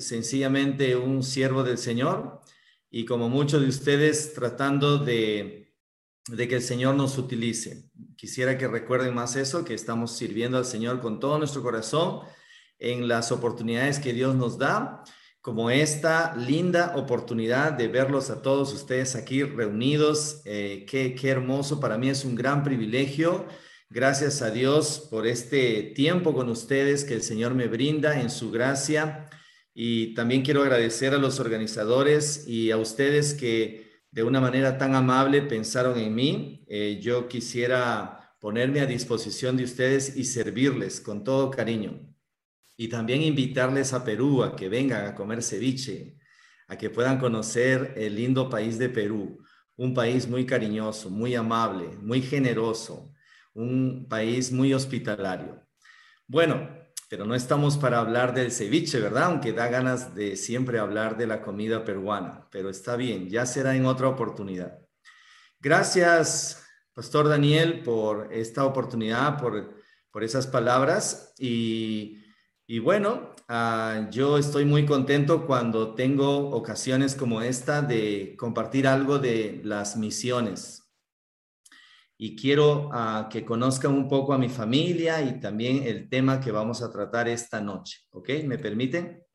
sencillamente un siervo del Señor y como muchos de ustedes tratando de, de que el Señor nos utilice. Quisiera que recuerden más eso, que estamos sirviendo al Señor con todo nuestro corazón en las oportunidades que Dios nos da, como esta linda oportunidad de verlos a todos ustedes aquí reunidos. Eh, qué, qué hermoso, para mí es un gran privilegio. Gracias a Dios por este tiempo con ustedes que el Señor me brinda en su gracia. Y también quiero agradecer a los organizadores y a ustedes que de una manera tan amable pensaron en mí. Eh, yo quisiera ponerme a disposición de ustedes y servirles con todo cariño. Y también invitarles a Perú a que vengan a comer ceviche, a que puedan conocer el lindo país de Perú, un país muy cariñoso, muy amable, muy generoso, un país muy hospitalario. Bueno, pero no estamos para hablar del ceviche, ¿verdad? Aunque da ganas de siempre hablar de la comida peruana, pero está bien, ya será en otra oportunidad. Gracias, Pastor Daniel, por esta oportunidad, por, por esas palabras. Y, y bueno, uh, yo estoy muy contento cuando tengo ocasiones como esta de compartir algo de las misiones y quiero uh, que conozcan un poco a mi familia y también el tema que vamos a tratar esta noche. ¿Ok? ¿Me permiten?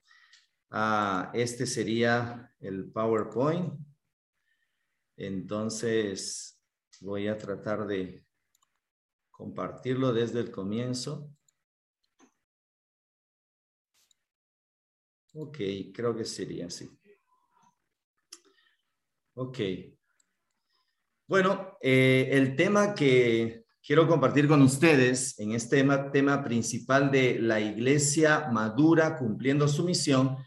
Uh, este sería el PowerPoint. Entonces, voy a tratar de compartirlo desde el comienzo. Ok, creo que sería así. Ok. Bueno, eh, el tema que quiero compartir con ustedes en este tema, principal de la iglesia madura cumpliendo su misión,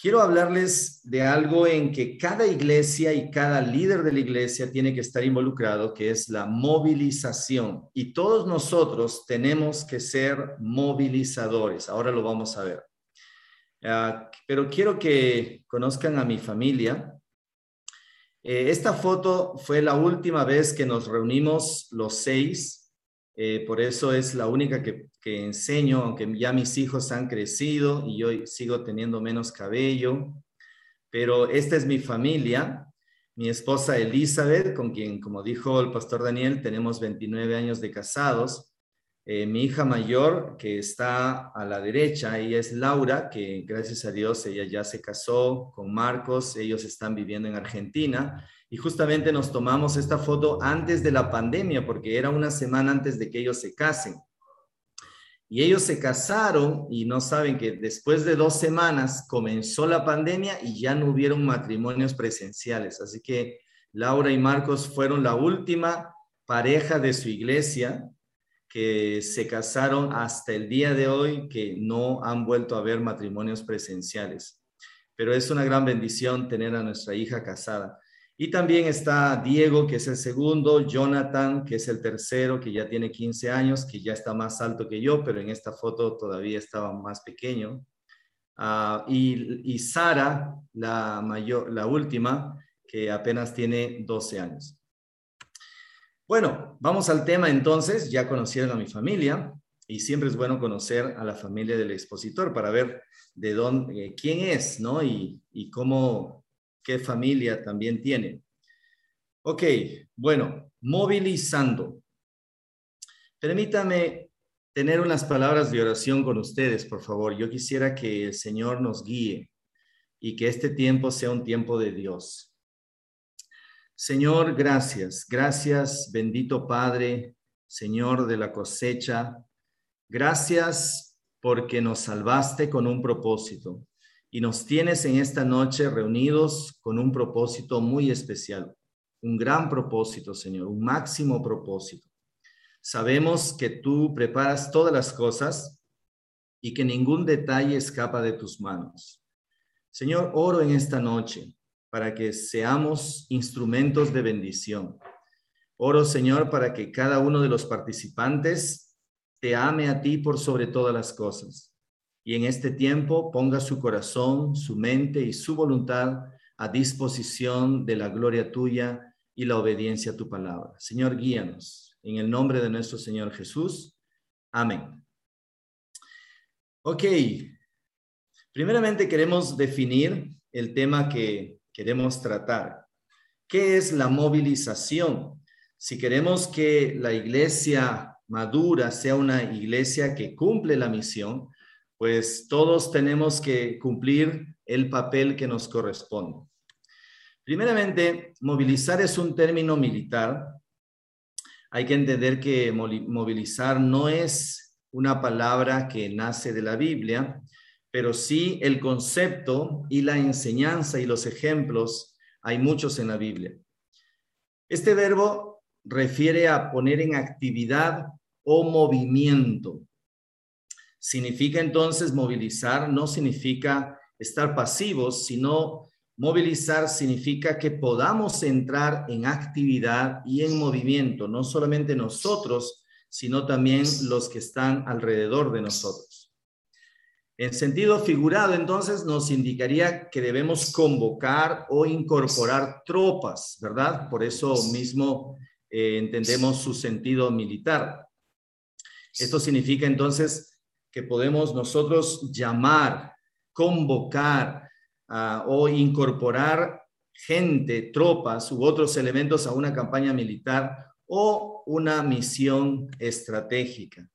quiero hablarles de algo en que cada iglesia y cada líder de la iglesia tiene que estar involucrado, que es la movilización. Y todos nosotros tenemos que ser movilizadores. Ahora lo vamos a ver. Ah, pero quiero que conozcan a mi familia. Eh, esta foto fue la última vez que nos reunimos los seis, eh, por eso es la única que, que, enseño, aunque ya mis hijos han crecido y yo sigo teniendo menos cabello, pero esta es mi familia, mi esposa Elizabeth, con quien, como dijo el pastor Daniel, tenemos 29 años de casados. Eh, mi hija mayor, que está a la derecha, ella es Laura, que gracias a Dios ella ya se casó con Marcos, ellos están viviendo en Argentina y justamente nos tomamos esta foto antes de la pandemia, porque era una semana antes de que ellos se casen. Y ellos se casaron y no saben que después de dos semanas comenzó la pandemia y ya no hubieron matrimonios presenciales. Así que Laura y Marcos fueron la última pareja de su iglesia que se casaron hasta el día de hoy, que no han vuelto a ver matrimonios presenciales. Pero es una gran bendición tener a nuestra hija casada. Y también está Diego, que es el segundo, Jonathan, que es el tercero, que ya tiene 15 años, que ya está más alto que yo, pero en esta foto todavía estaba más pequeño. Uh, y, y Sara, la, mayor, la última, que apenas tiene 12 años. Bueno, vamos al tema entonces. Ya conocieron a mi familia y siempre es bueno conocer a la familia del expositor para ver de dónde, eh, quién es, ¿no? Y, y cómo, qué familia también tiene. Ok, bueno, movilizando. Permítame tener unas palabras de oración con ustedes, por favor. Yo quisiera que el Señor nos guíe y que este tiempo sea un tiempo de Dios. Señor, gracias, gracias, bendito Padre, Señor de la cosecha. Gracias porque nos salvaste con un propósito y nos tienes en esta noche reunidos con un propósito muy especial, un gran propósito, Señor, un máximo propósito. Sabemos que tú preparas todas las cosas y que ningún detalle escapa de tus manos. Señor, oro en esta noche para que seamos instrumentos de bendición. Oro, Señor, para que cada uno de los participantes te ame a ti por sobre todas las cosas. Y en este tiempo ponga su corazón, su mente y su voluntad a disposición de la gloria tuya y la obediencia a tu palabra. Señor, guíanos. En el nombre de nuestro Señor Jesús. Amén. Ok. Primeramente queremos definir el tema que queremos tratar. ¿Qué es la movilización? Si queremos que la iglesia madura sea una iglesia que cumple la misión, pues todos tenemos que cumplir el papel que nos corresponde. Primeramente, movilizar es un término militar. Hay que entender que movilizar no es una palabra que nace de la Biblia, pero sí el concepto y la enseñanza y los ejemplos, hay muchos en la Biblia. Este verbo refiere a poner en actividad o movimiento. Significa entonces movilizar, no significa estar pasivos, sino movilizar significa que podamos entrar en actividad y en movimiento, no solamente nosotros, sino también los que están alrededor de nosotros. En sentido figurado, entonces, nos indicaría que debemos convocar o incorporar tropas, ¿verdad? Por eso mismo eh, entendemos su sentido militar. Esto significa entonces que podemos nosotros llamar, convocar ah, o incorporar gente, tropas u otros elementos a una campaña militar o una misión estratégica.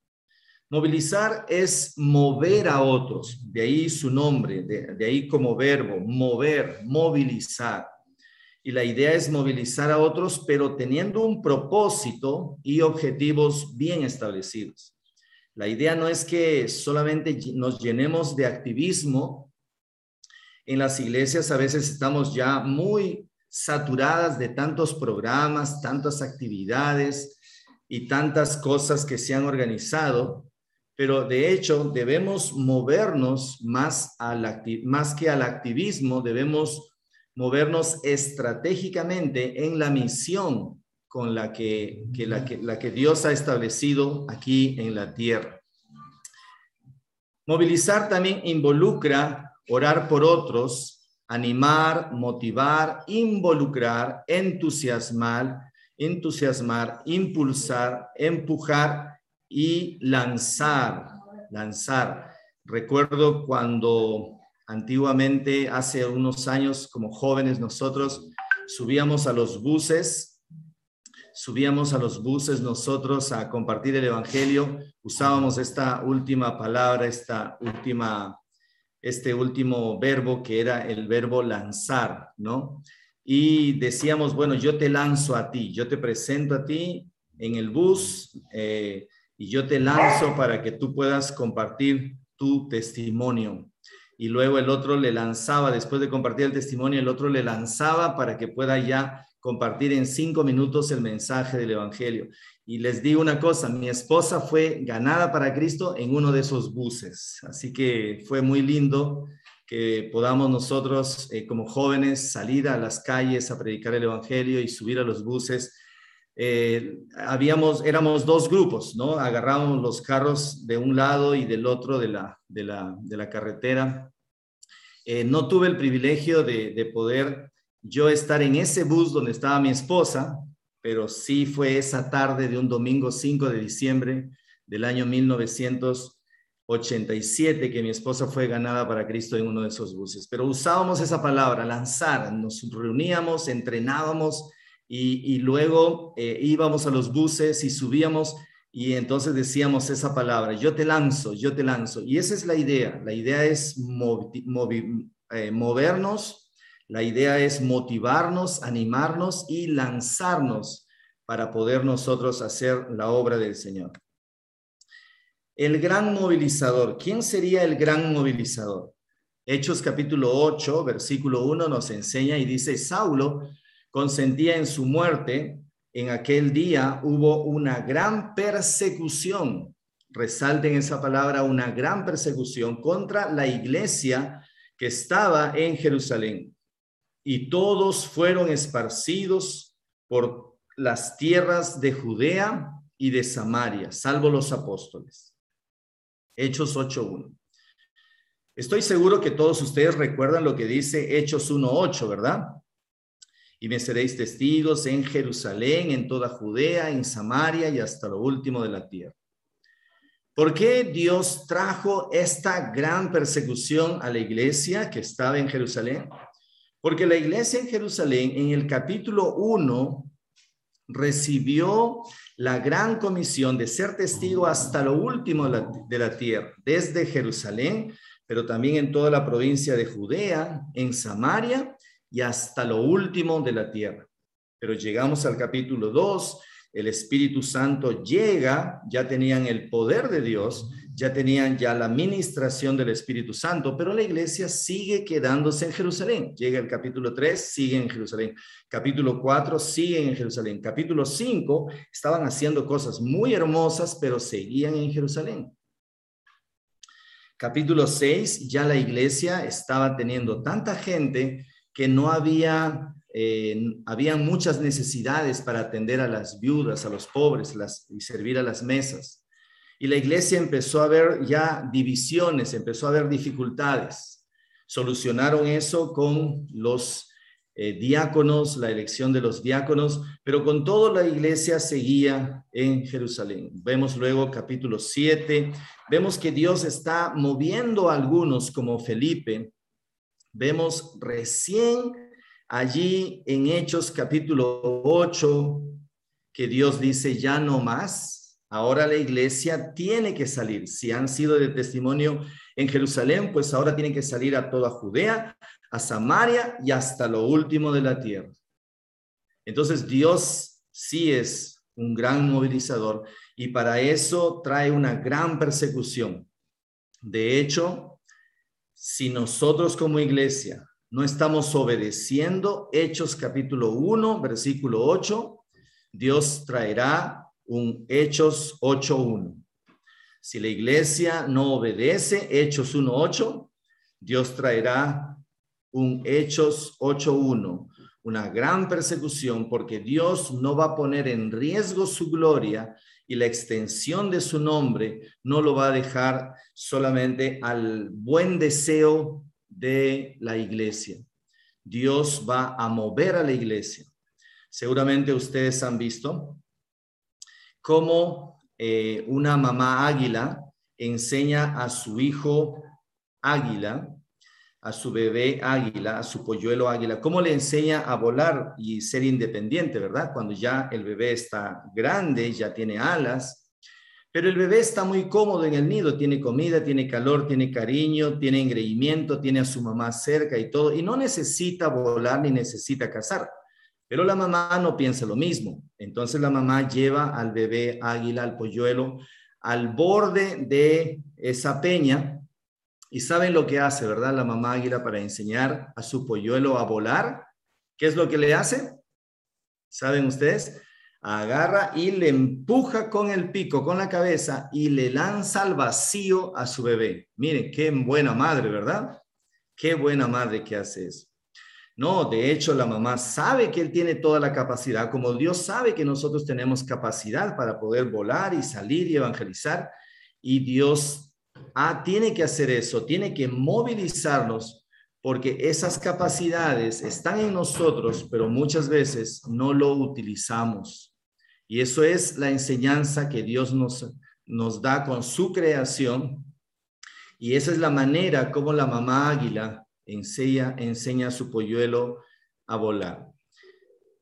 Movilizar es mover a otros, de ahí su nombre, de, de, ahí como verbo, mover, movilizar. Y la idea es movilizar a otros, pero teniendo un propósito y objetivos bien establecidos. La idea no es que solamente nos llenemos de activismo. En las iglesias a veces estamos ya muy saturadas de tantos programas, tantas actividades y tantas cosas que se han organizado, pero de hecho debemos movernos más, más que al activismo, debemos movernos estratégicamente en la misión con la que, la que, la que Dios ha establecido aquí en la tierra. Movilizar también involucra orar por otros, animar, motivar, involucrar, entusiasmar, entusiasmar, impulsar, empujar y lanzar, lanzar. Recuerdo cuando antiguamente, hace unos años, como jóvenes nosotros, subíamos a los buses subíamos a los buses nosotros a compartir el Evangelio, usábamos esta última palabra, esta última, este último verbo que era el verbo lanzar, ¿no? Y decíamos, bueno, yo te lanzo a ti, yo te presento a ti en el bus eh, y yo te lanzo para que tú puedas compartir tu testimonio. Y luego el otro le lanzaba, después de compartir el testimonio, el otro le lanzaba para que pueda ya compartir en cinco minutos el mensaje del Evangelio. Y les digo una cosa, mi esposa fue ganada para Cristo en uno de esos buses, así que fue muy lindo que podamos nosotros eh, como jóvenes salir a las calles a predicar el Evangelio y subir a los buses. Eh, habíamos, éramos dos grupos, ¿no? Agarramos los carros de un lado y del otro de la, de la, carretera. Eh, no tuve el privilegio de, de poder yo estar en ese bus donde estaba mi esposa, pero sí fue esa tarde de un domingo 5 de diciembre del año 1987 que mi esposa fue ganada para Cristo en uno de esos buses. Pero usábamos esa palabra, lanzar, nos reuníamos, entrenábamos y, luego eh, íbamos a los buses y subíamos y entonces decíamos esa palabra, yo te lanzo, yo te lanzo. Y esa es la idea, la idea es eh, movernos la idea es motivarnos, animarnos y lanzarnos para poder nosotros hacer la obra del Señor. El gran movilizador. ¿Quién sería el gran movilizador? Hechos capítulo 8, versículo 1 nos enseña y dice, Saulo consentía en su muerte. En aquel día hubo una gran persecución. Resalten esa palabra, una gran persecución contra la iglesia que estaba en Jerusalén y todos fueron esparcidos por las tierras de Judea y de Samaria, salvo los apóstoles. Hechos 8.1. Estoy seguro que todos ustedes recuerdan lo que dice Hechos 1.8, ¿verdad? Y me seréis testigos en Jerusalén, en toda Judea, en Samaria y hasta lo último de la tierra. ¿Por qué Dios trajo esta gran persecución a la iglesia que estaba en Jerusalén? Porque la iglesia en Jerusalén, en el capítulo 1, recibió la gran comisión de ser testigo hasta lo último de la, tierra, desde Jerusalén, pero también en toda la provincia de Judea, en Samaria y hasta lo último de la tierra. Pero llegamos al capítulo 2 el Espíritu Santo llega, ya tenían el poder de Dios, ya tenían ya la administración del Espíritu Santo, pero la iglesia sigue quedándose en Jerusalén. Llega el capítulo 3, sigue en Jerusalén. Capítulo 4, siguen en Jerusalén. Capítulo 5, estaban haciendo cosas muy hermosas, pero seguían en Jerusalén. Capítulo 6, ya la iglesia estaba teniendo tanta gente que no había eh, había muchas necesidades para atender a las viudas, a los pobres y servir a las mesas. Y la iglesia empezó a ver ya divisiones, empezó a ver dificultades. Solucionaron eso con los eh, diáconos, la elección de los diáconos, pero con todo la iglesia seguía en Jerusalén. Vemos luego capítulo 7, vemos que Dios está moviendo a algunos como Felipe. Vemos recién Allí en Hechos capítulo 8, que Dios dice, ya no más, ahora la iglesia tiene que salir. Si han sido de testimonio en Jerusalén, pues ahora tienen que salir a toda Judea, a Samaria y hasta lo último de la tierra. Entonces Dios sí es un gran movilizador y para eso trae una gran persecución. De hecho, si nosotros como iglesia no estamos obedeciendo. Hechos capítulo 1, versículo 8, Dios traerá un Hechos 8.1. Si la iglesia no obedece Hechos 1.8, Dios traerá un Hechos 8.1, una gran persecución porque Dios no va a poner en riesgo su gloria y la extensión de su nombre no lo va a dejar solamente al buen deseo de la iglesia. Dios va a mover a la iglesia. Seguramente ustedes han visto cómo eh, una mamá águila enseña a su hijo águila, a su bebé águila, a su polluelo águila, cómo le enseña a volar y ser independiente, ¿verdad? Cuando ya el bebé está grande, ya tiene alas, pero el bebé está muy cómodo en el nido, tiene comida, tiene calor, tiene cariño, tiene engreimiento, tiene a su mamá cerca y todo, y no necesita volar ni necesita cazar. Pero la mamá no piensa lo mismo. Entonces la mamá lleva al bebé águila, al polluelo, al borde de esa peña y saben lo que hace, ¿verdad? La mamá águila para enseñar a su polluelo a volar. ¿Qué es lo que le hace? ¿Saben ustedes? agarra y le empuja con el pico, con la cabeza y le lanza al vacío a su bebé. Miren, qué buena madre, ¿verdad? Qué buena madre que hace eso. No, de hecho la mamá sabe que él tiene toda la capacidad, como Dios sabe que nosotros tenemos capacidad para poder volar y salir y evangelizar, y Dios ah, tiene que hacer eso, tiene que movilizarnos porque esas capacidades están en nosotros, pero muchas veces no lo utilizamos. Y eso es la enseñanza que Dios nos, da con su creación. Y esa es la manera como la mamá águila enseña, enseña a su polluelo a volar.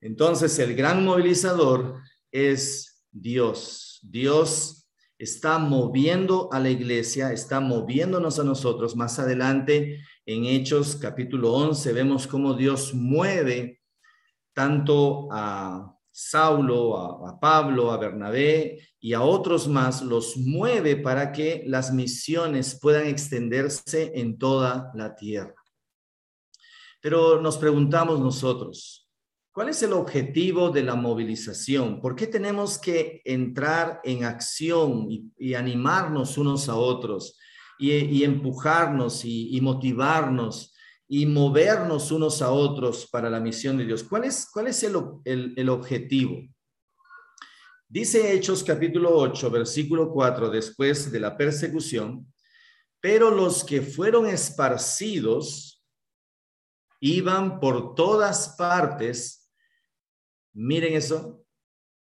Entonces, el gran movilizador es Dios. Dios está moviendo a la iglesia, está moviéndonos a nosotros. Más adelante, en Hechos capítulo 11, vemos cómo Dios mueve tanto a Saulo, a, Pablo, a Bernabé y a otros más, los mueve para que las misiones puedan extenderse en toda la tierra. Pero nos preguntamos nosotros, ¿cuál es el objetivo de la movilización? ¿Por qué tenemos que entrar en acción y, animarnos unos a otros y, empujarnos y motivarnos? y movernos unos a otros para la misión de Dios. ¿Cuál es, cuál es el, el, objetivo? Dice Hechos capítulo 8, versículo 4, después de la persecución, pero los que fueron esparcidos iban por todas partes, miren eso,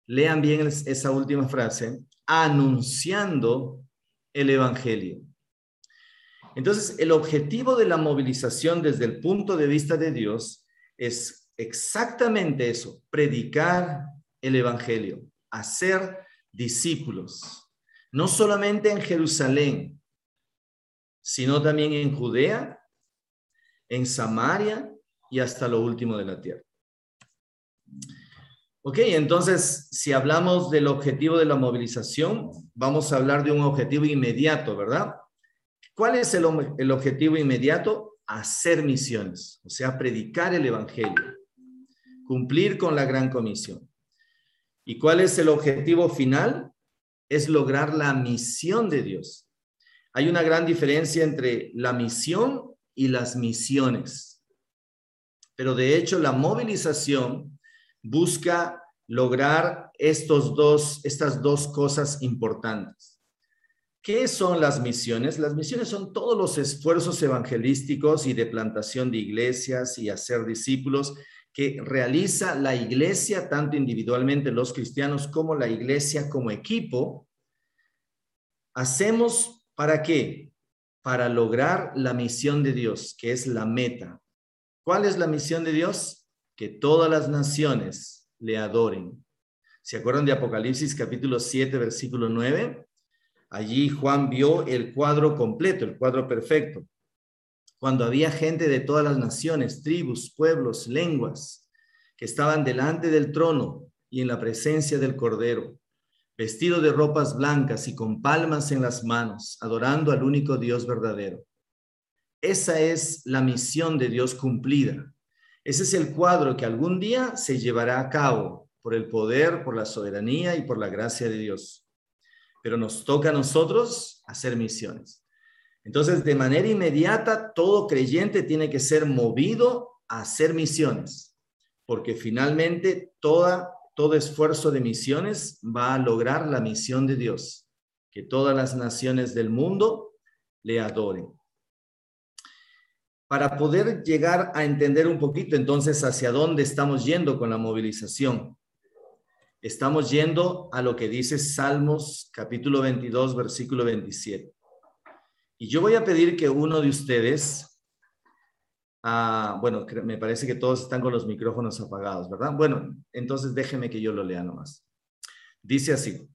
lean bien esa última frase, anunciando el Evangelio. Entonces, el objetivo de la movilización desde el punto de vista de Dios es exactamente eso, predicar el Evangelio, hacer discípulos, no solamente en Jerusalén, sino también en Judea, en Samaria y hasta lo último de la tierra. Ok, entonces, si hablamos del objetivo de la movilización, vamos a hablar de un objetivo inmediato, ¿verdad? ¿Cuál es el, objetivo inmediato? Hacer misiones, o sea, predicar el Evangelio, cumplir con la gran comisión. ¿Y cuál es el objetivo final? Es lograr la misión de Dios. Hay una gran diferencia entre la misión y las misiones. Pero de hecho, la movilización busca lograr estos dos, estas dos cosas importantes. ¿Qué son las misiones? Las misiones son todos los esfuerzos evangelísticos y de plantación de iglesias y hacer discípulos que realiza la iglesia, tanto individualmente los cristianos como la iglesia como equipo. Hacemos para qué? Para lograr la misión de Dios, que es la meta. ¿Cuál es la misión de Dios? Que todas las naciones le adoren. ¿Se acuerdan de Apocalipsis capítulo 7, versículo 9? Allí Juan vio el cuadro completo, el cuadro perfecto. Cuando había gente de todas las naciones, tribus, pueblos, lenguas, que estaban delante del trono y en la presencia del Cordero, vestido de ropas blancas y con palmas en las manos, adorando al único Dios verdadero. Esa es la misión de Dios cumplida ese es el cuadro que algún día se llevará a cabo por el poder, por la soberanía y por la gracia de Dios. Pero nos toca a nosotros hacer misiones. Entonces, de manera inmediata, todo creyente tiene que ser movido a hacer misiones, porque finalmente todo esfuerzo de misiones va a lograr la misión de Dios, que todas las naciones del mundo le adoren para poder llegar a entender un poquito entonces hacia dónde estamos yendo con la movilización. Estamos yendo a lo que dice Salmos capítulo 22, versículo 27. Y yo voy a pedir que uno de ustedes, ah, bueno, me parece que todos están con los micrófonos apagados, ¿verdad? Bueno, entonces déjeme que yo lo lea nomás. Dice así,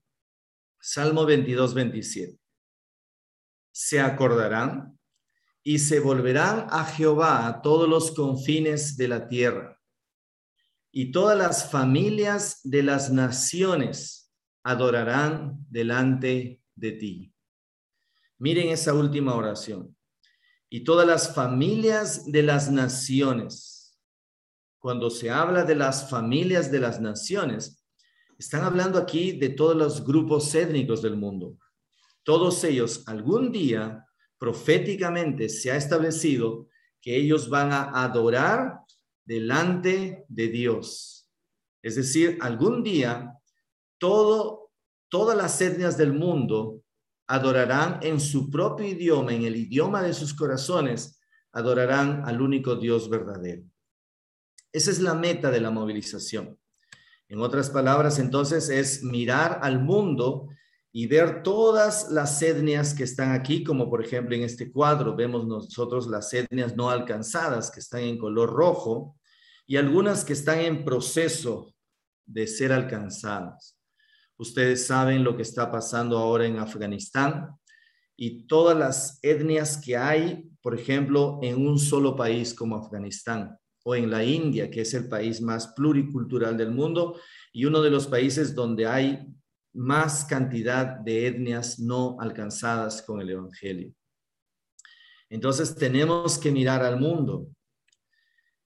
Salmo 22, 27. Se acordarán y se volverán a Jehová a todos los confines de la tierra. Y todas las familias de las naciones adorarán delante de ti. Miren esa última oración. Y todas las familias de las naciones. Cuando se habla de las familias de las naciones, están hablando aquí de todos los grupos étnicos del mundo. Todos ellos algún día proféticamente se ha establecido que ellos van a adorar delante de Dios. Es decir, algún día todo, todas las etnias del mundo adorarán en su propio idioma, en el idioma de sus corazones, adorarán al único Dios verdadero. Esa es la meta de la movilización. En otras palabras, entonces, es mirar al mundo y ver todas las etnias que están aquí, como por ejemplo en este cuadro vemos nosotros las etnias no alcanzadas que están en color rojo y algunas que están en proceso de ser alcanzadas. Ustedes saben lo que está pasando ahora en Afganistán y todas las etnias que hay, por ejemplo, en un solo país como Afganistán o en la India, que es el país más pluricultural del mundo y uno de los países donde hay más cantidad de etnias no alcanzadas con el Evangelio. Entonces tenemos que mirar al mundo.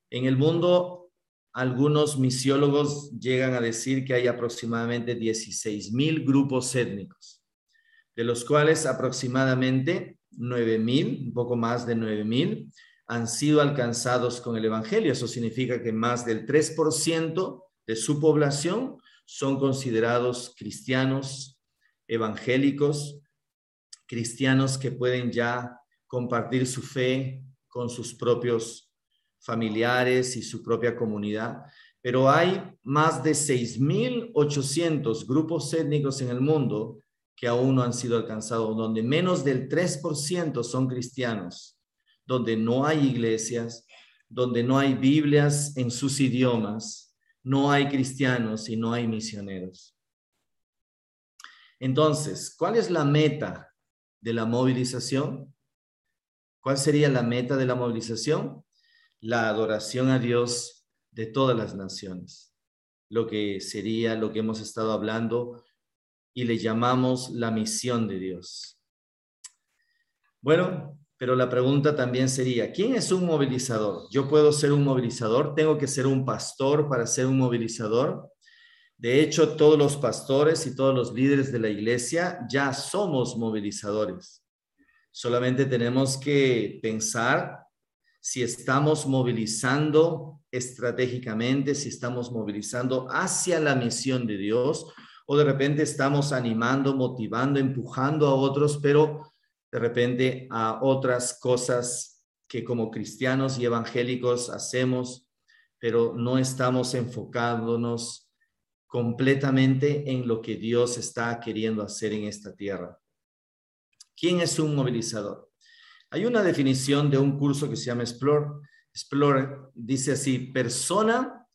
En el mundo, algunos misiólogos llegan a decir que hay aproximadamente 16 mil grupos étnicos, de los cuales aproximadamente 9 mil, un poco más de 9 mil, han sido alcanzados con el Evangelio. Eso significa que más del 3% de su población son considerados cristianos evangélicos, cristianos que pueden ya compartir su fe con sus propios familiares y su propia comunidad. Pero hay más de 6.800 grupos étnicos en el mundo que aún no han sido alcanzados, donde menos del 3% son cristianos, donde no hay iglesias, donde no hay Biblias en sus idiomas, no hay cristianos y no hay misioneros. Entonces, ¿cuál es la meta de la movilización? ¿Cuál sería la meta de la movilización? La adoración a Dios de todas las naciones, lo que sería lo que hemos estado hablando y le llamamos la misión de Dios. Bueno, pero la pregunta también sería, ¿quién es un movilizador? ¿Yo puedo ser un movilizador? ¿Tengo que ser un pastor para ser un movilizador? De hecho, todos los pastores y todos los líderes de la iglesia ya somos movilizadores. Solamente tenemos que pensar si estamos movilizando estratégicamente, si estamos movilizando hacia la misión de Dios o de repente estamos animando, motivando, empujando a otros, pero de repente a otras cosas que como cristianos y evangélicos hacemos, pero no estamos enfocándonos completamente en lo que Dios está queriendo hacer en esta tierra. ¿Quién es un movilizador? Hay una definición de un curso que se llama Explore. Explore dice así, persona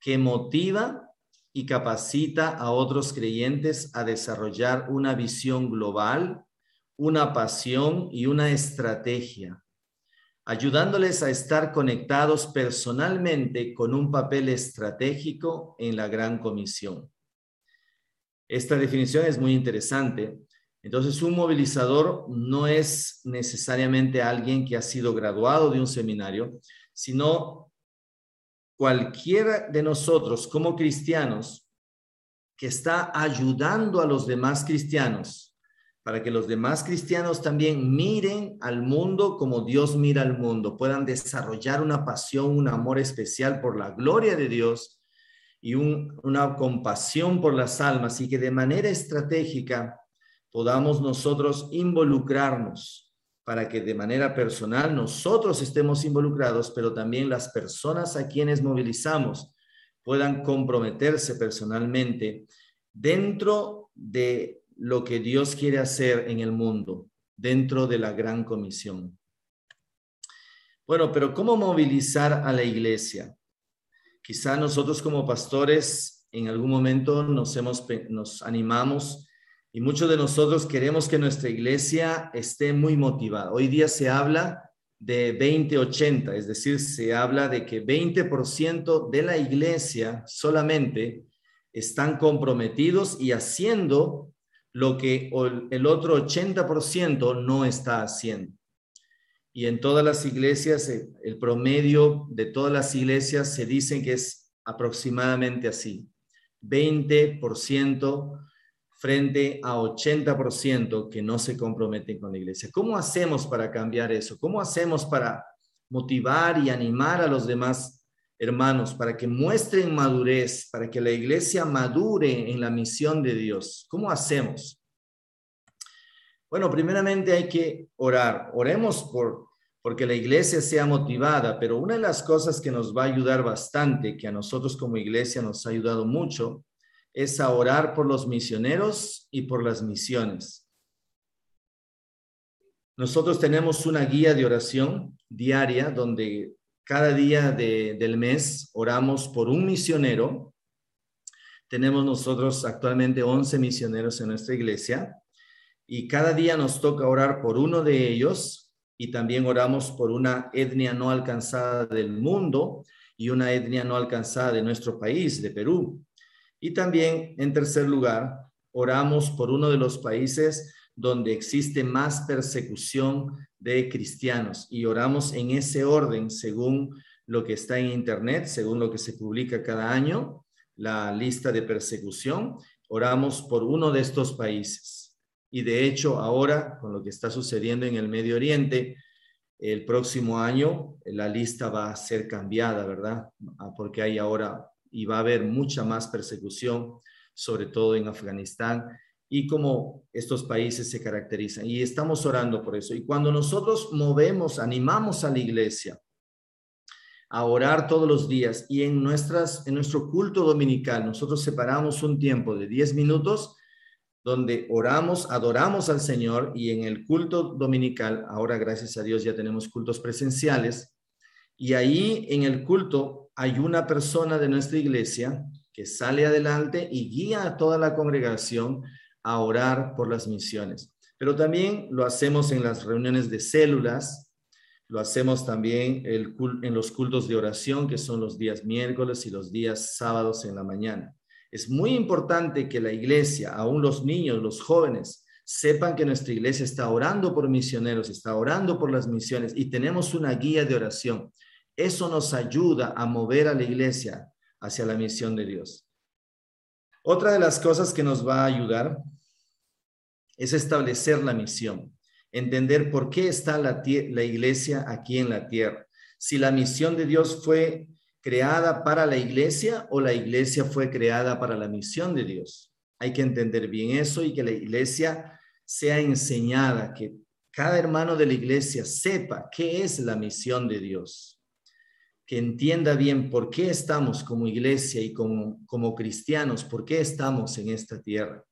que motiva y capacita a otros creyentes a desarrollar una visión global, una pasión y una estrategia, ayudándoles a estar conectados personalmente con un papel estratégico en la gran comisión. Esta definición es muy interesante. Entonces, un movilizador no es necesariamente alguien que ha sido graduado de un seminario, sino cualquiera de nosotros como cristianos que está ayudando a los demás cristianos para que los demás cristianos también miren al mundo como Dios mira al mundo, puedan desarrollar una pasión, un amor especial por la gloria de Dios y una compasión por las almas y que de manera estratégica podamos nosotros involucrarnos para que de manera personal nosotros estemos involucrados, pero también las personas a quienes movilizamos puedan comprometerse personalmente dentro de lo que Dios quiere hacer en el mundo, dentro de la gran comisión. Bueno, pero ¿cómo movilizar a la iglesia? Quizá nosotros como pastores en algún momento nos, hemos, nos animamos y muchos de nosotros queremos que nuestra iglesia esté muy motivada. Hoy día se habla de 20-80, es decir, se habla de que 20% de la iglesia solamente están comprometidos y haciendo lo que el otro 80% no está haciendo. Y en todas las iglesias, eh, el promedio de todas las iglesias se dicen que es aproximadamente así. 20% frente a 80% que no se comprometen con la iglesia. ¿Cómo hacemos para cambiar eso? ¿Cómo hacemos para motivar y animar a los demás hermanos para que muestren madurez, para que la iglesia madure en la misión de Dios? ¿Cómo hacemos? Bueno, primeramente hay que orar. Oremos por porque la iglesia sea motivada, pero una de las cosas que nos va a ayudar bastante, que a nosotros como iglesia nos ha ayudado mucho, es a orar por los misioneros y por las misiones. Nosotros tenemos una guía de oración diaria donde cada día del mes oramos por un misionero. Tenemos nosotros actualmente 11 misioneros en nuestra iglesia y cada día nos toca orar por uno de ellos y también oramos por una etnia no alcanzada del mundo y una etnia no alcanzada de nuestro país, de Perú. Y también, en tercer lugar, oramos por uno de los países donde existe más persecución de cristianos y oramos en ese orden según lo que está en Internet, según lo que se publica cada año, la lista de persecución. Oramos por uno de estos países. Y de hecho, ahora, con lo que está sucediendo en el Medio Oriente, el próximo año la lista va a ser cambiada, ¿verdad? Ah, porque hay ahora y va a haber mucha más persecución, sobre todo en Afganistán, y cómo estos países se caracterizan. Y estamos orando por eso. Y cuando nosotros movemos, animamos a la iglesia a orar todos los días y en, nuestras, en nuestro culto dominical, nosotros separamos un tiempo de 10 minutos donde oramos, adoramos al Señor y en el culto dominical, ahora gracias a Dios ya tenemos cultos presenciales, y ahí en el culto hay una persona de nuestra iglesia que sale adelante y guía a toda la congregación a orar por las misiones. Pero también lo hacemos en las reuniones de células, lo hacemos también en los cultos de oración, que son los días miércoles y los días sábados en la mañana. Es muy importante que la iglesia, aún los niños, los jóvenes, sepan que nuestra iglesia está orando por misioneros, está orando por las misiones y tenemos una guía de oración. Eso nos ayuda a mover a la iglesia hacia la misión de Dios. Otra de las cosas que nos va a ayudar es establecer la misión, entender por qué está la, iglesia aquí en la tierra. Si la misión de Dios fue creada para la iglesia o la iglesia fue creada para la misión de Dios. Hay que entender bien eso y que la iglesia sea enseñada, que cada hermano de la iglesia sepa qué es la misión de Dios, que entienda bien por qué estamos como iglesia y como cristianos, por qué estamos en esta tierra.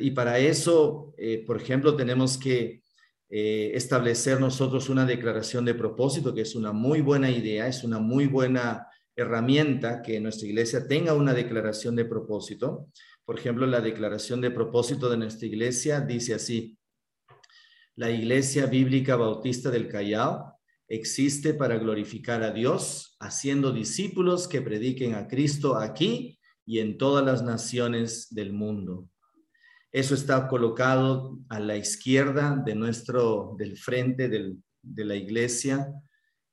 Y, para eso, eh, por ejemplo, tenemos que eh, establecer nosotros una declaración de propósito, que es una muy buena idea, es una muy buena herramienta que nuestra iglesia tenga una declaración de propósito. Por ejemplo, la declaración de propósito de nuestra iglesia dice así, la Iglesia Bíblica Bautista del Callao existe para glorificar a Dios, haciendo discípulos que prediquen a Cristo aquí y en todas las naciones del mundo. Eso está colocado a la izquierda de nuestro, del frente de la iglesia.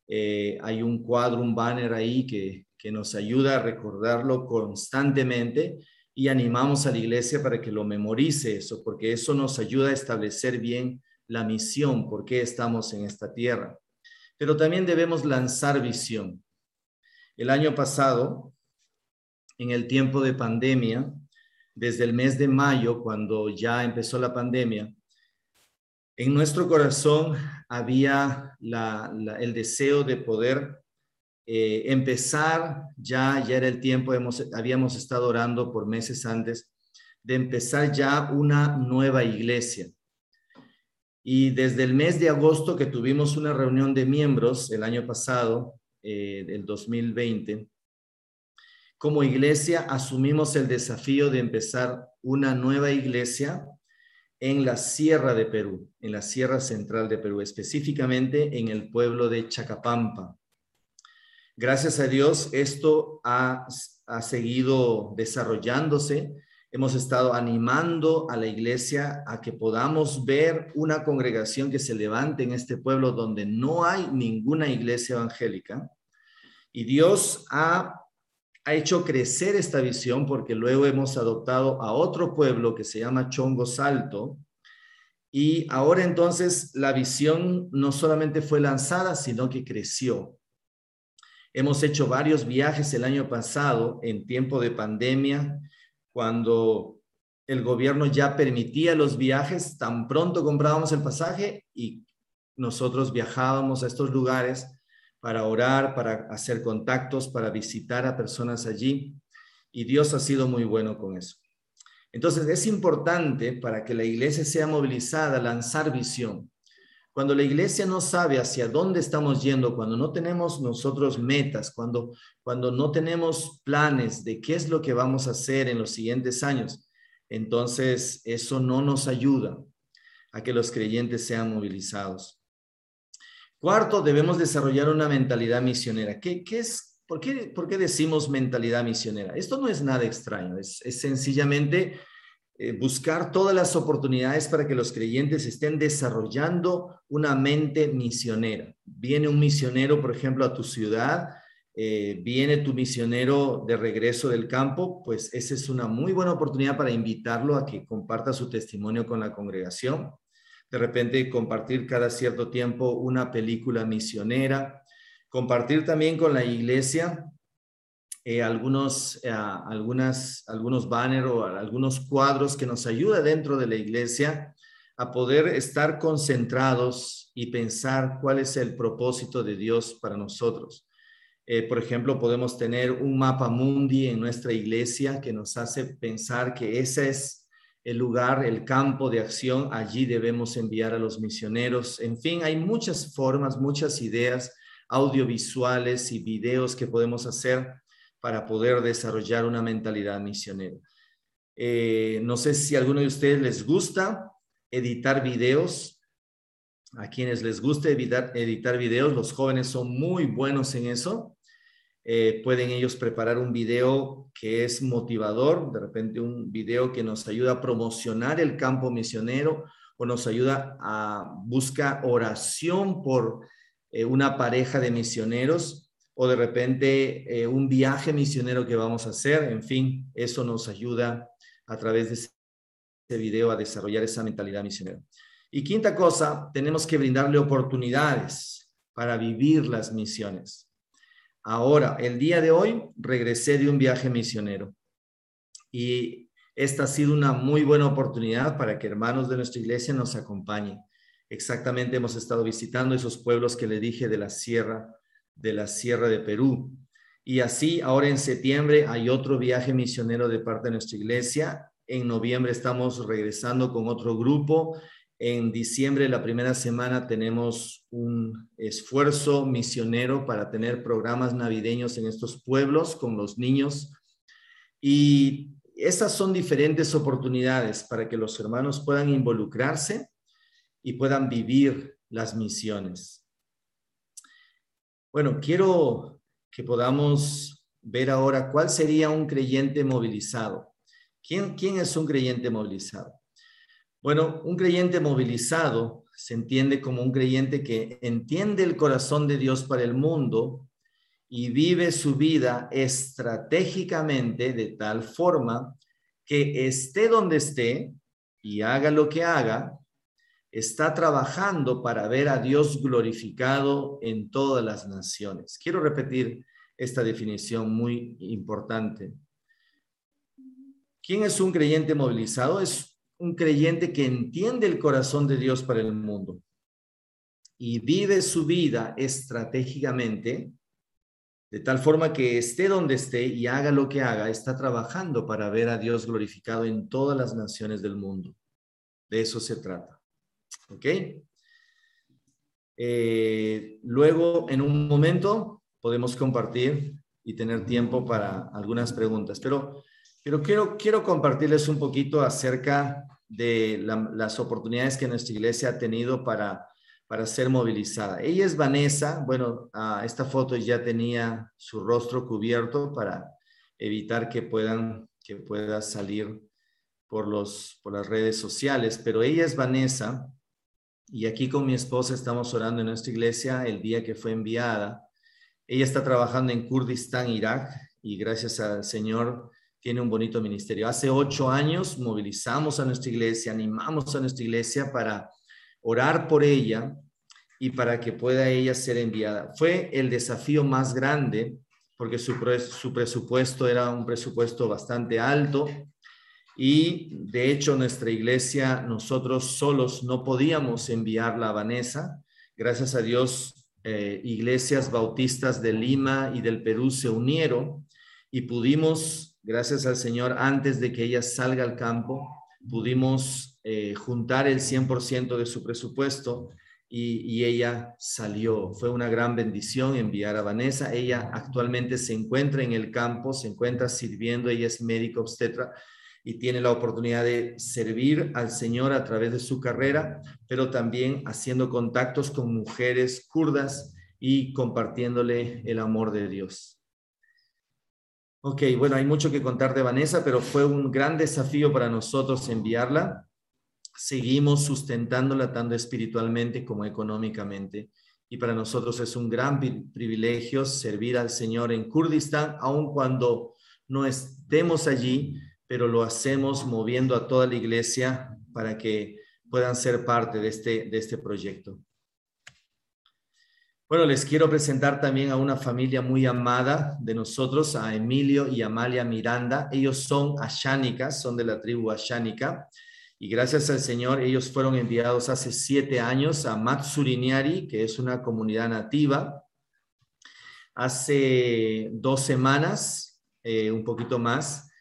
Eh, hay un cuadro, un banner ahí que, que nos ayuda a recordarlo constantemente y animamos a la iglesia para que lo memorice eso, porque eso nos ayuda a establecer bien la misión, por qué estamos en esta tierra. Pero también debemos lanzar visión. El año pasado, en el tiempo de pandemia, desde el mes de mayo, cuando ya empezó la pandemia, en nuestro corazón había el deseo de poder eh, empezar, ya, ya era el tiempo, hemos, habíamos estado orando por meses antes, de empezar ya una nueva iglesia. Y desde el mes de agosto que tuvimos una reunión de miembros el año pasado, eh, del 2020, como iglesia asumimos el desafío de empezar una nueva iglesia en la Sierra de Perú, en la Sierra Central de Perú, específicamente en el pueblo de Chacapampa. Gracias a Dios, esto ha, ha seguido desarrollándose. Hemos estado animando a la iglesia a que podamos ver una congregación que se levante en este pueblo donde no hay ninguna iglesia evangélica. Y Dios ha ha hecho crecer esta visión porque luego hemos adoptado a otro pueblo que se llama Chongo Salto. Y ahora entonces la visión no solamente fue lanzada, sino que creció. Hemos hecho varios viajes el año pasado en tiempo de pandemia, cuando el gobierno ya permitía los viajes, tan pronto comprábamos el pasaje y nosotros viajábamos a estos lugares para orar, para hacer contactos, para visitar a personas allí. Y Dios ha sido muy bueno con eso. Entonces, es importante para que la iglesia sea movilizada, lanzar visión. Cuando la iglesia no sabe hacia dónde estamos yendo, cuando no tenemos nosotros metas, cuando, cuando no tenemos planes de qué es lo que vamos a hacer en los siguientes años, entonces eso no nos ayuda a que los creyentes sean movilizados. Cuarto, debemos desarrollar una mentalidad misionera. ¿Qué, es, por qué, decimos mentalidad misionera? Esto no es nada extraño, es, sencillamente eh, buscar todas las oportunidades para que los creyentes estén desarrollando una mente misionera. Viene un misionero, por ejemplo, a tu ciudad, eh, viene tu misionero de regreso del campo, pues esa es una muy buena oportunidad para invitarlo a que comparta su testimonio con la congregación de repente compartir cada cierto tiempo una película misionera, compartir también con la iglesia eh, algunos, eh, algunas, algunos banners o algunos cuadros que nos ayuda dentro de la iglesia a poder estar concentrados y pensar cuál es el propósito de Dios para nosotros. Eh, por ejemplo, podemos tener un mapa mundi en nuestra iglesia que nos hace pensar que esa es el lugar, el campo de acción, allí debemos enviar a los misioneros. En fin, hay muchas formas, muchas ideas audiovisuales y videos que podemos hacer para poder desarrollar una mentalidad misionera. Eh, no sé si alguno de ustedes les gusta editar videos. A quienes les gusta editar videos, los jóvenes son muy buenos en eso. Eh, pueden ellos preparar un video que es motivador, de repente un video que nos ayuda a promocionar el campo misionero o nos ayuda a buscar oración por eh, una pareja de misioneros o de repente eh, un viaje misionero que vamos a hacer. En fin, eso nos ayuda a través de ese video a desarrollar esa mentalidad misionera. Y quinta cosa, tenemos que brindarle oportunidades para vivir las misiones. Ahora, el día de hoy regresé de un viaje misionero y esta ha sido una muy buena oportunidad para que hermanos de nuestra iglesia nos acompañen. Exactamente hemos estado visitando esos pueblos que le dije de la sierra, de la sierra de Perú. Y así, ahora en septiembre hay otro viaje misionero de parte de nuestra iglesia. En noviembre estamos regresando con otro grupo en diciembre, la primera semana, tenemos un esfuerzo misionero para tener programas navideños en estos pueblos con los niños. Y esas son diferentes oportunidades para que los hermanos puedan involucrarse y puedan vivir las misiones. Bueno, quiero que podamos ver ahora cuál sería un creyente movilizado. ¿Quién, quién es un creyente movilizado? Bueno, un creyente movilizado se entiende como un creyente que entiende el corazón de Dios para el mundo y vive su vida estratégicamente de tal forma que esté donde esté y haga lo que haga, está trabajando para ver a Dios glorificado en todas las naciones. Quiero repetir esta definición muy importante. ¿Quién es un creyente movilizado? Es un creyente que entiende el corazón de Dios para el mundo y vive su vida estratégicamente, de tal forma que esté donde esté y haga lo que haga, está trabajando para ver a Dios glorificado en todas las naciones del mundo. De eso se trata. ¿Ok? Eh, luego, en un momento, podemos compartir y tener tiempo para algunas preguntas, pero, pero quiero, quiero compartirles un poquito acerca de las oportunidades que nuestra iglesia ha tenido para, para ser movilizada. Ella es Vanessa, bueno, esta foto ya tenía su rostro cubierto para evitar que puedan que pueda salir por, los, por las redes sociales, pero ella es Vanessa y aquí con mi esposa estamos orando en nuestra iglesia el día que fue enviada. Ella está trabajando en Kurdistán, Irak, y gracias al Señor tiene un bonito ministerio. Hace ocho años movilizamos a nuestra iglesia, animamos a nuestra iglesia para orar por ella y para que pueda ella ser enviada. Fue el desafío más grande porque su, su presupuesto era un presupuesto bastante alto y de hecho nuestra iglesia, nosotros solos no podíamos enviarla a Vanessa. Gracias a Dios, eh, iglesias bautistas de Lima y del Perú se unieron y pudimos gracias al Señor, antes de que ella salga al campo, pudimos eh, juntar el 100% de su presupuesto y, y, ella salió. Fue una gran bendición enviar a Vanessa. Ella actualmente se encuentra en el campo, se encuentra sirviendo, ella es médico obstetra y tiene la oportunidad de servir al Señor a través de su carrera, pero también haciendo contactos con mujeres kurdas y compartiéndole el amor de Dios. Ok, bueno, hay mucho que contar de Vanessa, pero fue un gran desafío para nosotros enviarla. Seguimos sustentándola tanto espiritualmente como económicamente. Y para nosotros es un gran privilegio servir al Señor en Kurdistán, aun cuando no estemos allí, pero lo hacemos moviendo a toda la iglesia para que puedan ser parte de este, de este proyecto. Bueno, les quiero presentar también a una familia muy amada de nosotros, a Emilio y Amalia Miranda. Ellos son ashánicas, son de la tribu ashánica. Y gracias al Señor, ellos fueron enviados hace siete años a Matsuriniari, que es una comunidad nativa. Hace dos semanas, eh, un poquito más,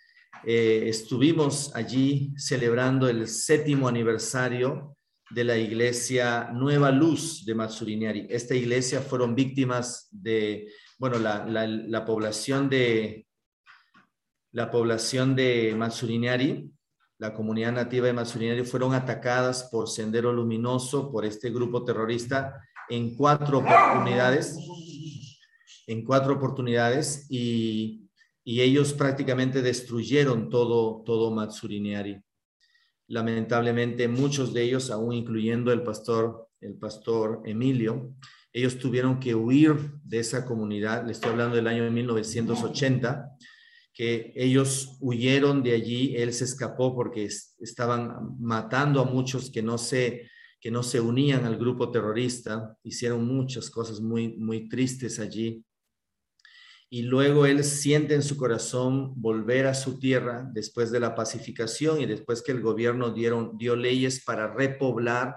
eh, estuvimos allí celebrando el séptimo aniversario de la iglesia Nueva Luz de Matsuriniari. Esta iglesia fueron víctimas de, bueno, la, población de la población de Matsuriniari, la comunidad nativa de Matsuriniari, fueron atacadas por Sendero Luminoso, por este grupo terrorista, en cuatro oportunidades, en cuatro oportunidades, y, y ellos prácticamente destruyeron todo, todo Matsuriniari lamentablemente muchos de ellos, aún incluyendo el pastor, el pastor Emilio, ellos tuvieron que huir de esa comunidad, le estoy hablando del año de 1980, que ellos huyeron de allí, él se escapó porque estaban matando a muchos que no se que no se unían al grupo terrorista, hicieron muchas cosas muy muy tristes allí y luego él siente en su corazón volver a su tierra después de la pacificación y después que el gobierno dieron, dio leyes para repoblar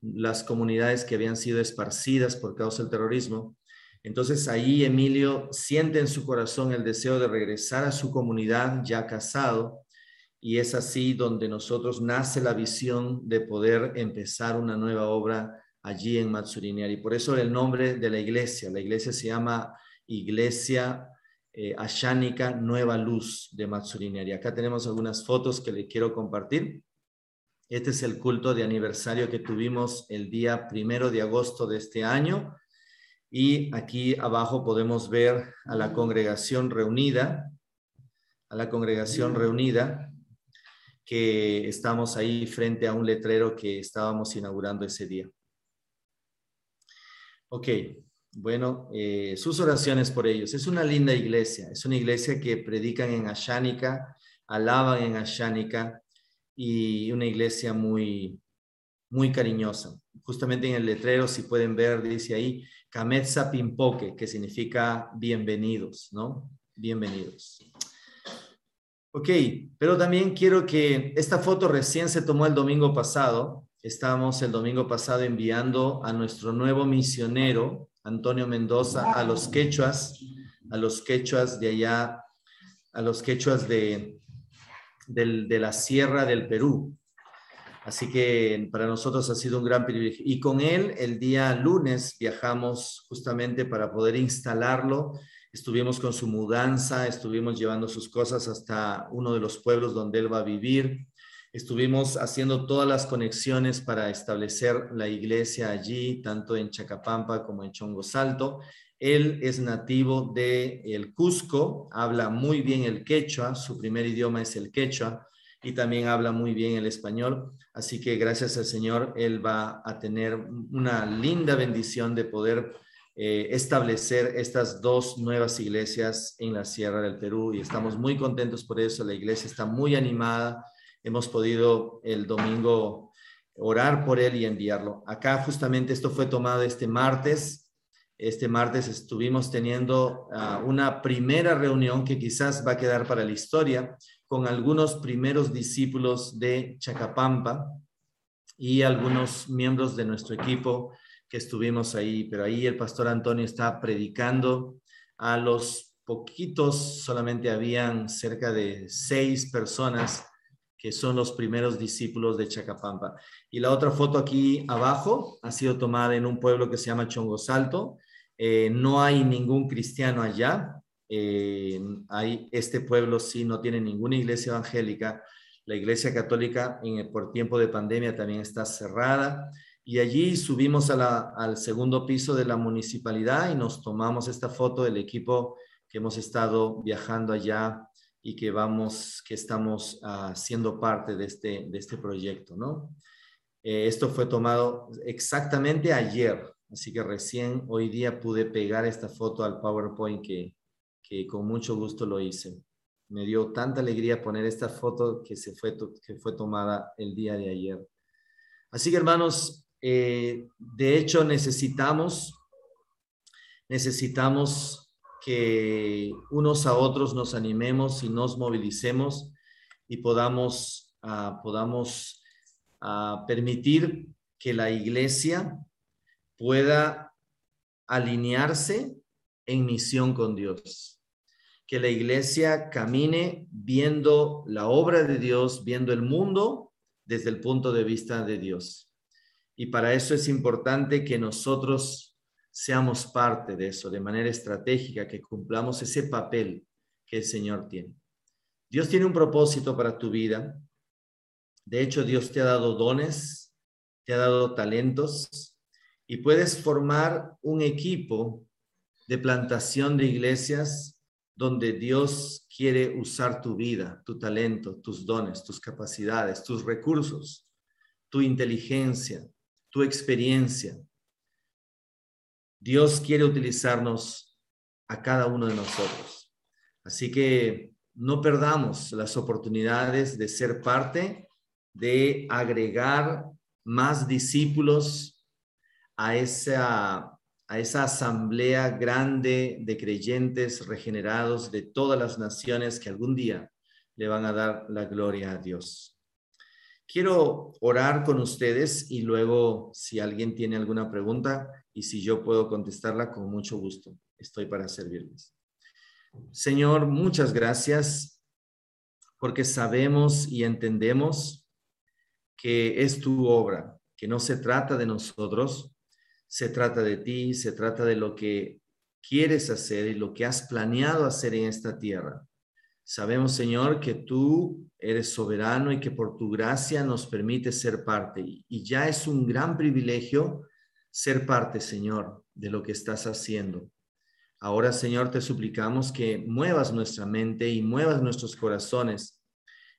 las comunidades que habían sido esparcidas por causa del terrorismo. Entonces ahí Emilio siente en su corazón el deseo de regresar a su comunidad ya casado y es así donde nosotros nace la visión de poder empezar una nueva obra allí en Matsuriniari. Por eso el nombre de la iglesia, la iglesia se llama Iglesia eh, Ashánica Nueva Luz de Matsurinari. Acá tenemos algunas fotos que le quiero compartir. Este es el culto de aniversario que tuvimos el día primero de agosto de este año. Y aquí abajo podemos ver a la congregación reunida, a la congregación reunida, que estamos ahí frente a un letrero que estábamos inaugurando ese día. Ok, bueno, eh, sus oraciones por ellos. Es una linda iglesia, es una iglesia que predican en Ashánica, alaban en Ashánica y una iglesia muy, muy cariñosa. Justamente en el letrero, si pueden ver, dice ahí, Kametsa Pimpoke, que significa bienvenidos, ¿no? Bienvenidos. Ok, pero también quiero que esta foto recién se tomó el domingo pasado. Estábamos el domingo pasado enviando a nuestro nuevo misionero, Antonio Mendoza, a los quechuas, a los quechuas de allá, a los quechuas de, de la sierra del Perú. Así que para nosotros ha sido un gran privilegio. Y con él el día lunes viajamos justamente para poder instalarlo. Estuvimos con su mudanza, estuvimos llevando sus cosas hasta uno de los pueblos donde él va a vivir. Estuvimos haciendo todas las conexiones para establecer la iglesia allí, tanto en Chacapampa como en Chongo Salto. Él es nativo de el Cusco, habla muy bien el quechua, su primer idioma es el quechua y también habla muy bien el español. Así que gracias al Señor, él va a tener una linda bendición de poder eh, establecer estas dos nuevas iglesias en la Sierra del Perú y estamos muy contentos por eso. La iglesia está muy animada hemos podido el domingo orar por él y enviarlo. Acá justamente esto fue tomado este martes. Este martes estuvimos teniendo ah, una primera reunión que quizás va a quedar para la historia con algunos primeros discípulos de Chacapampa y algunos miembros de nuestro equipo que estuvimos ahí, pero ahí el pastor Antonio está predicando a los poquitos, solamente habían cerca de seis personas que son los primeros discípulos de Chacapampa. Y la otra foto aquí abajo ha sido tomada en un pueblo que se llama Chongo Salto. Eh, no hay ningún cristiano allá. Eh, hay, este pueblo sí no tiene ninguna iglesia evangélica. La iglesia católica por tiempo de pandemia también está cerrada. Y allí subimos al segundo piso de la municipalidad y nos tomamos esta foto del equipo que hemos estado viajando allá y que vamos, que estamos uh, siendo parte de este, de este proyecto, ¿no? Eh, esto fue tomado exactamente ayer, así que recién hoy día pude pegar esta foto al PowerPoint que, que con mucho gusto lo hice. Me dio tanta alegría poner esta foto que, se fue, que fue tomada el día de ayer. Así que hermanos, eh, de hecho necesitamos, necesitamos que unos a otros nos animemos y nos movilicemos y podamos, ah, podamos ah, permitir que la iglesia pueda alinearse en misión con Dios. que la iglesia camine viendo la obra de Dios, viendo el mundo desde el punto de vista de Dios. Y para eso es importante que nosotros seamos parte de eso de manera estratégica, que cumplamos ese papel que el Señor tiene. Dios tiene un propósito para tu vida. De hecho, Dios te ha dado dones, te ha dado talentos y puedes formar un equipo de plantación de iglesias donde Dios quiere usar tu vida, tu talento, tus dones, tus capacidades, tus recursos, tu inteligencia, tu experiencia. Dios quiere utilizarnos a cada uno de nosotros. Así que no perdamos las oportunidades de ser parte, de agregar más discípulos a esa a esa asamblea grande de creyentes regenerados de todas las naciones que algún día le van a dar la gloria a Dios. Quiero orar con ustedes y luego si alguien tiene alguna pregunta y si yo puedo contestarla con mucho gusto, estoy para servirles. Señor, muchas gracias porque sabemos y entendemos que es tu obra, que no se trata de nosotros, se trata de ti, se trata de lo que quieres hacer y lo que has planeado hacer en esta tierra. Sabemos, Señor, que tú eres soberano y que por tu gracia nos permite ser parte. Y ya es un gran privilegio ser parte, Señor, de lo que estás haciendo. Ahora, Señor, te suplicamos que muevas nuestra mente y muevas nuestros corazones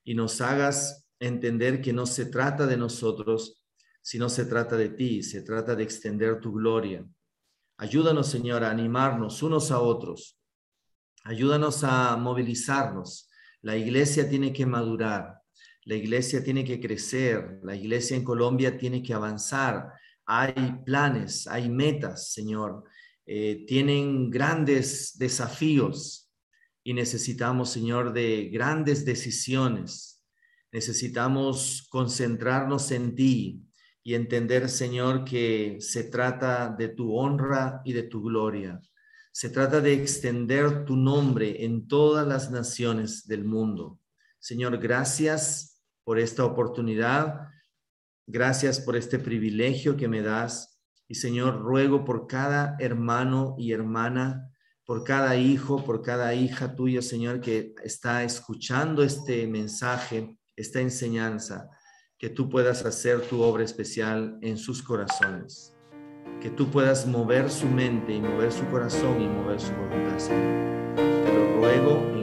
y nos hagas entender que no se trata de nosotros, si no se trata de ti, se trata de extender tu gloria. Ayúdanos, Señor, a animarnos unos a otros. Ayúdanos a movilizarnos. La iglesia tiene que madurar. La iglesia tiene que crecer. La iglesia en Colombia tiene que avanzar. Hay planes, hay metas, Señor. Eh, tienen grandes desafíos y necesitamos, Señor, de grandes decisiones. Necesitamos concentrarnos en ti, y entender, Señor, que se trata de tu honra y de tu gloria. Se trata de extender tu nombre en todas las naciones del mundo. Señor, gracias por esta oportunidad. Gracias por este privilegio que me das. Y Señor, ruego por cada hermano y hermana, por cada hijo, por cada hija tuya, Señor, que está escuchando este mensaje, esta enseñanza que tú puedas hacer tu obra especial en sus corazones, que tú puedas mover su mente y mover su corazón y mover su voluntad, Te lo ruego